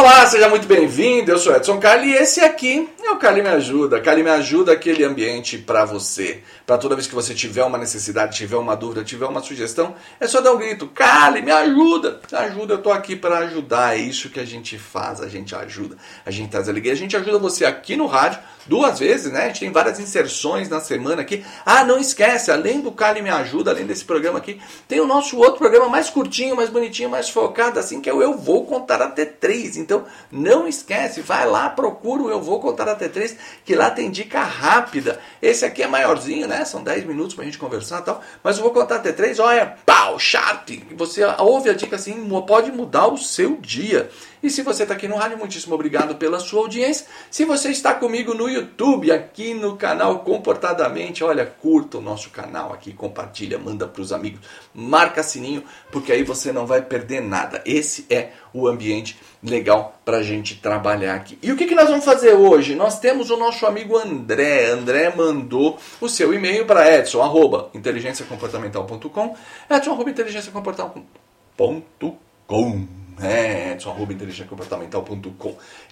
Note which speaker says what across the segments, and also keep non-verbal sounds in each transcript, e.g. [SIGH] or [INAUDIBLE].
Speaker 1: Olá, seja muito bem-vindo. Eu sou Edson Carli e esse aqui é o Carli Me Ajuda. Carli Me Ajuda, aquele ambiente para você. Para toda vez que você tiver uma necessidade, tiver uma dúvida, tiver uma sugestão, é só dar um grito. Carli, me ajuda. Ajuda, eu tô aqui para ajudar. É isso que a gente faz, a gente ajuda. A gente traz alegria. A gente ajuda você aqui no rádio duas vezes, né? A gente tem várias inserções na semana aqui. Ah, não esquece, além do Carli Me Ajuda, além desse programa aqui, tem o nosso outro programa mais curtinho, mais bonitinho, mais focado, assim, que é o Eu Vou Contar Até Três. Então, não esquece, vai lá, procura o Eu Vou Contar Até Três, que lá tem dica rápida. Esse aqui é maiorzinho, né? São 10 minutos pra gente conversar e tal. Mas eu vou contar até 3, olha, pau, chato. Você ouve a dica assim, pode mudar o seu dia. E se você está aqui no rádio, muitíssimo obrigado pela sua audiência. Se você está comigo no YouTube, aqui no canal Comportadamente, olha, curta o nosso canal aqui, compartilha, manda para os amigos, marca sininho, porque aí você não vai perder nada. Esse é o ambiente legal para a gente trabalhar aqui. E o que, que nós vamos fazer hoje? Nós temos o nosso amigo André. André mandou o seu e-mail para edson, arroba, inteligenciacomportamental.com, edson, arroba, inteligenciacomportamental.com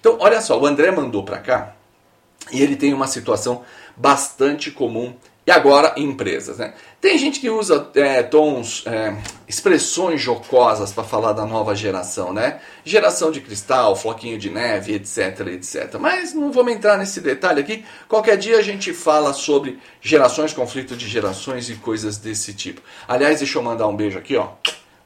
Speaker 1: Então, olha só, o André mandou para cá e ele tem uma situação bastante comum e agora em empresas. Né? Tem gente que usa é, tons, é, expressões jocosas para falar da nova geração, né? Geração de cristal, floquinho de neve, etc, etc. Mas não vamos entrar nesse detalhe aqui. Qualquer dia a gente fala sobre gerações, conflito de gerações e coisas desse tipo. Aliás, deixa eu mandar um beijo aqui, ó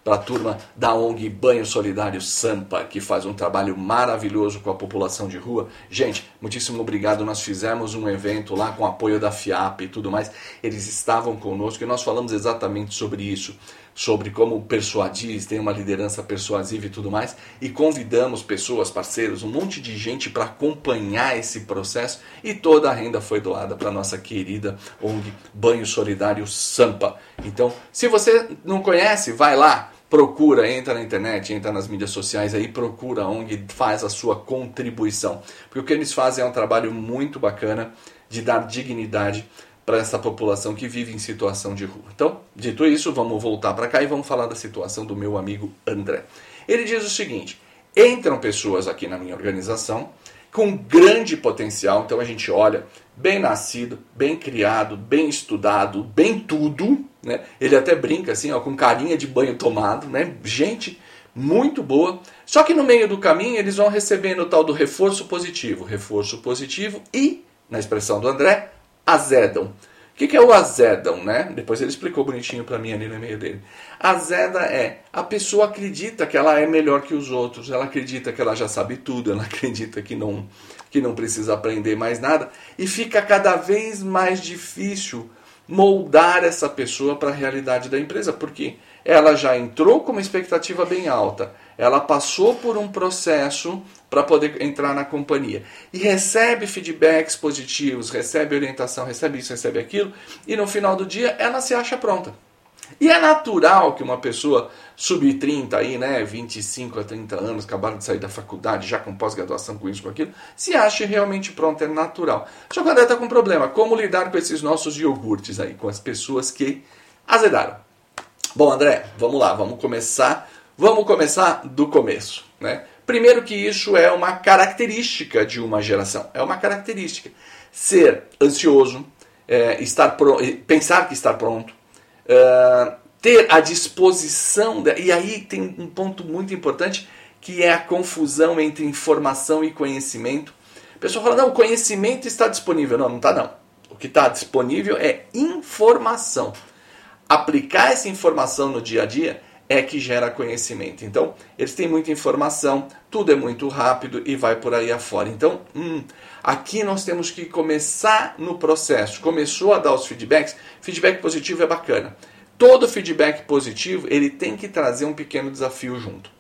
Speaker 1: para a turma da ONG Banho Solidário Sampa, que faz um trabalho maravilhoso com a população de rua. Gente, muitíssimo obrigado. Nós fizemos um evento lá com apoio da FIAP e tudo mais. Eles estavam conosco e nós falamos exatamente sobre isso, sobre como persuadir, tem uma liderança persuasiva e tudo mais. E convidamos pessoas, parceiros, um monte de gente para acompanhar esse processo e toda a renda foi doada para nossa querida ONG Banho Solidário Sampa. Então, se você não conhece, vai lá procura, entra na internet, entra nas mídias sociais aí, procura onde faz a sua contribuição. Porque o que eles fazem é um trabalho muito bacana de dar dignidade para essa população que vive em situação de rua. Então, dito isso, vamos voltar para cá e vamos falar da situação do meu amigo André. Ele diz o seguinte: entram pessoas aqui na minha organização com grande potencial, então a gente olha, bem nascido, bem criado, bem estudado, bem tudo, né? Ele até brinca assim, ó, com carinha de banho tomado, né? Gente muito boa. Só que no meio do caminho eles vão recebendo o tal do reforço positivo, reforço positivo e, na expressão do André, azedam. O que, que, é o azedam, né? Depois ele explicou bonitinho para mim ali no meio dele. Azeda é a pessoa acredita que ela é melhor que os outros, ela acredita que ela já sabe tudo, ela [LAUGHS] acredita que não que não precisa aprender mais nada e fica cada vez mais difícil moldar essa pessoa para a realidade da empresa, porque ela já entrou com uma expectativa bem alta, ela passou por um processo para poder entrar na companhia e recebe feedbacks positivos, recebe orientação, recebe isso, recebe aquilo, e no final do dia ela se acha pronta. E é natural que uma pessoa sub-30 aí, né, 25 a 30 anos, acabaram de sair da faculdade, já com pós-graduação, com isso, com aquilo, se ache realmente pronto, é natural. Só que André está com um problema, como lidar com esses nossos iogurtes aí, com as pessoas que azedaram. Bom, André, vamos lá, vamos começar, vamos começar do começo, né? Primeiro que isso é uma característica de uma geração, é uma característica. Ser ansioso, é, estar pensar que está pronto, uh, ter a disposição. De, e aí tem um ponto muito importante que é a confusão entre informação e conhecimento. A pessoa fala: não, o conhecimento está disponível. Não, não está, não. O que está disponível é informação. Aplicar essa informação no dia a dia é que gera conhecimento. Então, eles têm muita informação, tudo é muito rápido e vai por aí afora. Então, hum, aqui nós temos que começar no processo. Começou a dar os feedbacks, feedback positivo é bacana. Todo feedback positivo, ele tem que trazer um pequeno desafio junto.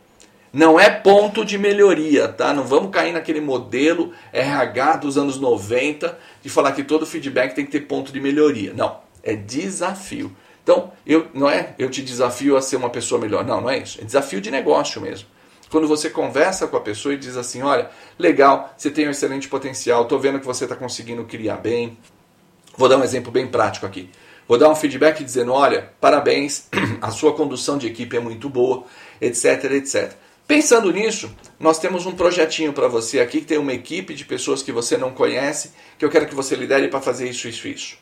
Speaker 1: Não é ponto de melhoria, tá? Não vamos cair naquele modelo RH dos anos 90 de falar que todo feedback tem que ter ponto de melhoria. Não, é desafio. Então, eu, não é eu te desafio a ser uma pessoa melhor. Não, não é isso. É desafio de negócio mesmo. Quando você conversa com a pessoa e diz assim: olha, legal, você tem um excelente potencial, estou vendo que você está conseguindo criar bem. Vou dar um exemplo bem prático aqui. Vou dar um feedback dizendo: olha, parabéns, [CLEARS THROAT] a sua condução de equipe é muito boa, etc, etc. Pensando nisso, nós temos um projetinho para você aqui que tem uma equipe de pessoas que você não conhece, que eu quero que você lidere para fazer isso, isso, isso.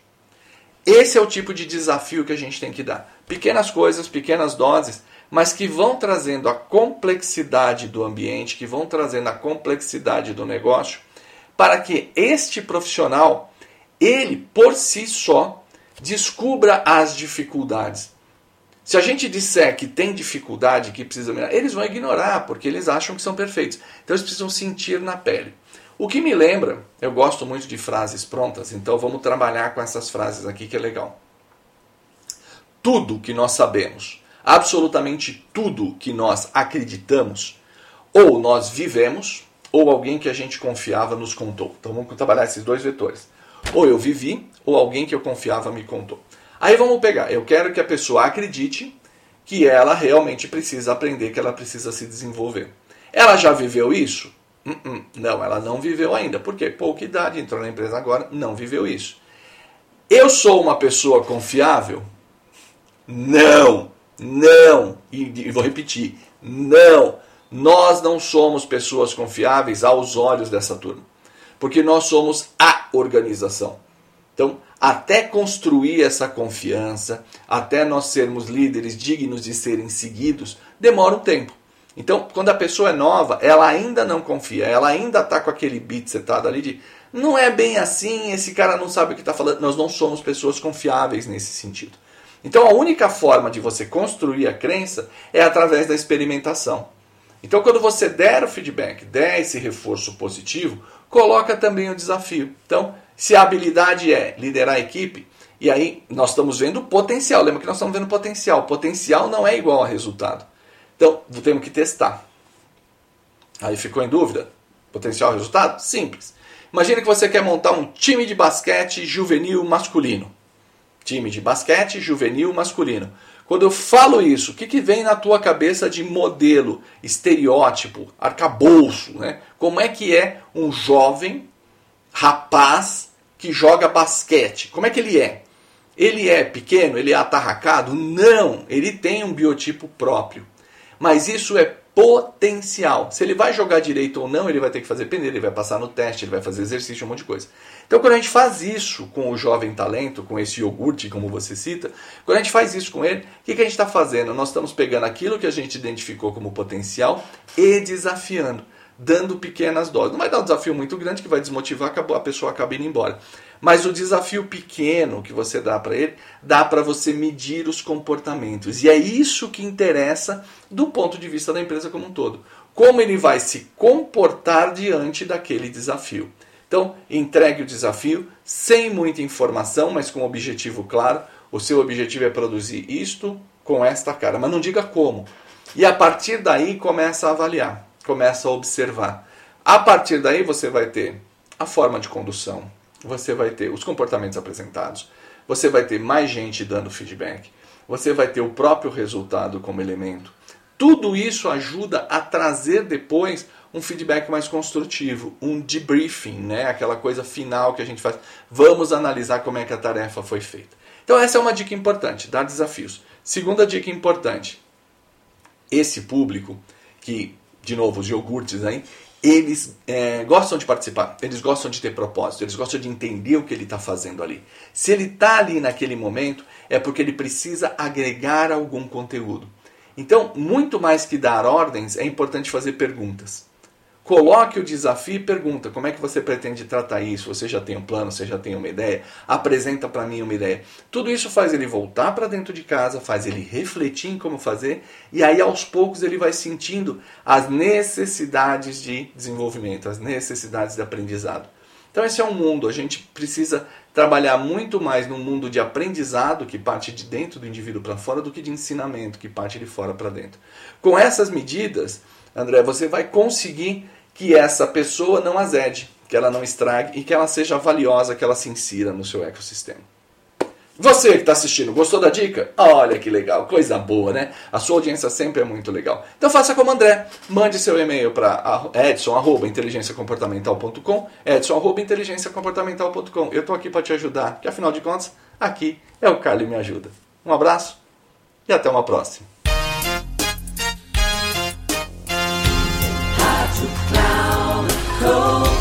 Speaker 1: Esse é o tipo de desafio que a gente tem que dar. Pequenas coisas, pequenas doses, mas que vão trazendo a complexidade do ambiente, que vão trazendo a complexidade do negócio, para que este profissional, ele por si só, descubra as dificuldades. Se a gente disser que tem dificuldade, que precisa melhorar, eles vão ignorar, porque eles acham que são perfeitos. Então eles precisam sentir na pele. O que me lembra, eu gosto muito de frases prontas, então vamos trabalhar com essas frases aqui que é legal. Tudo que nós sabemos, absolutamente tudo que nós acreditamos, ou nós vivemos, ou alguém que a gente confiava nos contou. Então vamos trabalhar esses dois vetores. Ou eu vivi, ou alguém que eu confiava me contou. Aí vamos pegar, eu quero que a pessoa acredite que ela realmente precisa aprender, que ela precisa se desenvolver. Ela já viveu isso? Uh -uh. Não, ela não viveu ainda. Por quê? Pouca idade, entrou na empresa agora, não viveu isso. Eu sou uma pessoa confiável? Não, não. E, e vou repetir, não. Nós não somos pessoas confiáveis aos olhos dessa turma. Porque nós somos a organização. Então, até construir essa confiança, até nós sermos líderes dignos de serem seguidos, demora um tempo. Então, quando a pessoa é nova, ela ainda não confia, ela ainda está com aquele beat setado ali de não é bem assim, esse cara não sabe o que está falando. Nós não somos pessoas confiáveis nesse sentido. Então, a única forma de você construir a crença é através da experimentação. Então, quando você der o feedback, der esse reforço positivo, coloca também o desafio. Então, se a habilidade é liderar a equipe, e aí nós estamos vendo potencial. Lembra que nós estamos vendo potencial. Potencial não é igual a resultado. Então, temos que testar. Aí ficou em dúvida? Potencial resultado? Simples. Imagine que você quer montar um time de basquete juvenil masculino. Time de basquete juvenil masculino. Quando eu falo isso, o que, que vem na tua cabeça de modelo, estereótipo, arcabouço? Né? Como é que é um jovem rapaz que joga basquete. Como é que ele é? Ele é pequeno? Ele é atarracado? Não, ele tem um biotipo próprio. Mas isso é potencial. Se ele vai jogar direito ou não, ele vai ter que fazer peneira, ele vai passar no teste, ele vai fazer exercício, um monte de coisa. Então, quando a gente faz isso com o jovem talento, com esse iogurte, como você cita, quando a gente faz isso com ele, o que, que a gente está fazendo? Nós estamos pegando aquilo que a gente identificou como potencial e desafiando dando pequenas doses. Não vai dar um desafio muito grande que vai desmotivar, a pessoa acaba indo embora. Mas o desafio pequeno que você dá para ele, dá para você medir os comportamentos. E é isso que interessa do ponto de vista da empresa como um todo. Como ele vai se comportar diante daquele desafio. Então, entregue o desafio sem muita informação, mas com um objetivo claro. O seu objetivo é produzir isto com esta cara, mas não diga como. E a partir daí começa a avaliar começa a observar. A partir daí você vai ter a forma de condução, você vai ter os comportamentos apresentados, você vai ter mais gente dando feedback, você vai ter o próprio resultado como elemento. Tudo isso ajuda a trazer depois um feedback mais construtivo, um debriefing, né? aquela coisa final que a gente faz. Vamos analisar como é que a tarefa foi feita. Então, essa é uma dica importante: dar desafios. Segunda dica importante: esse público que de novo, os iogurtes aí, eles é, gostam de participar, eles gostam de ter propósito, eles gostam de entender o que ele está fazendo ali. Se ele está ali naquele momento, é porque ele precisa agregar algum conteúdo. Então, muito mais que dar ordens, é importante fazer perguntas. Coloque o desafio e pergunta como é que você pretende tratar isso. Você já tem um plano, você já tem uma ideia? Apresenta para mim uma ideia. Tudo isso faz ele voltar para dentro de casa, faz ele refletir em como fazer e aí aos poucos ele vai sentindo as necessidades de desenvolvimento, as necessidades de aprendizado. Então esse é um mundo, a gente precisa trabalhar muito mais no mundo de aprendizado que parte de dentro do indivíduo para fora do que de ensinamento que parte de fora para dentro. Com essas medidas, André, você vai conseguir que essa pessoa não azede, que ela não estrague e que ela seja valiosa, que ela se insira no seu ecossistema. Você que está assistindo, gostou da dica? Olha que legal, coisa boa, né? A sua audiência sempre é muito legal. Então faça como André, mande seu e-mail para edson.inteligenciacomportamental.com edson.inteligenciacomportamental.com Eu estou aqui para te ajudar, que afinal de contas, aqui é o Carly Me Ajuda. Um abraço e até uma próxima.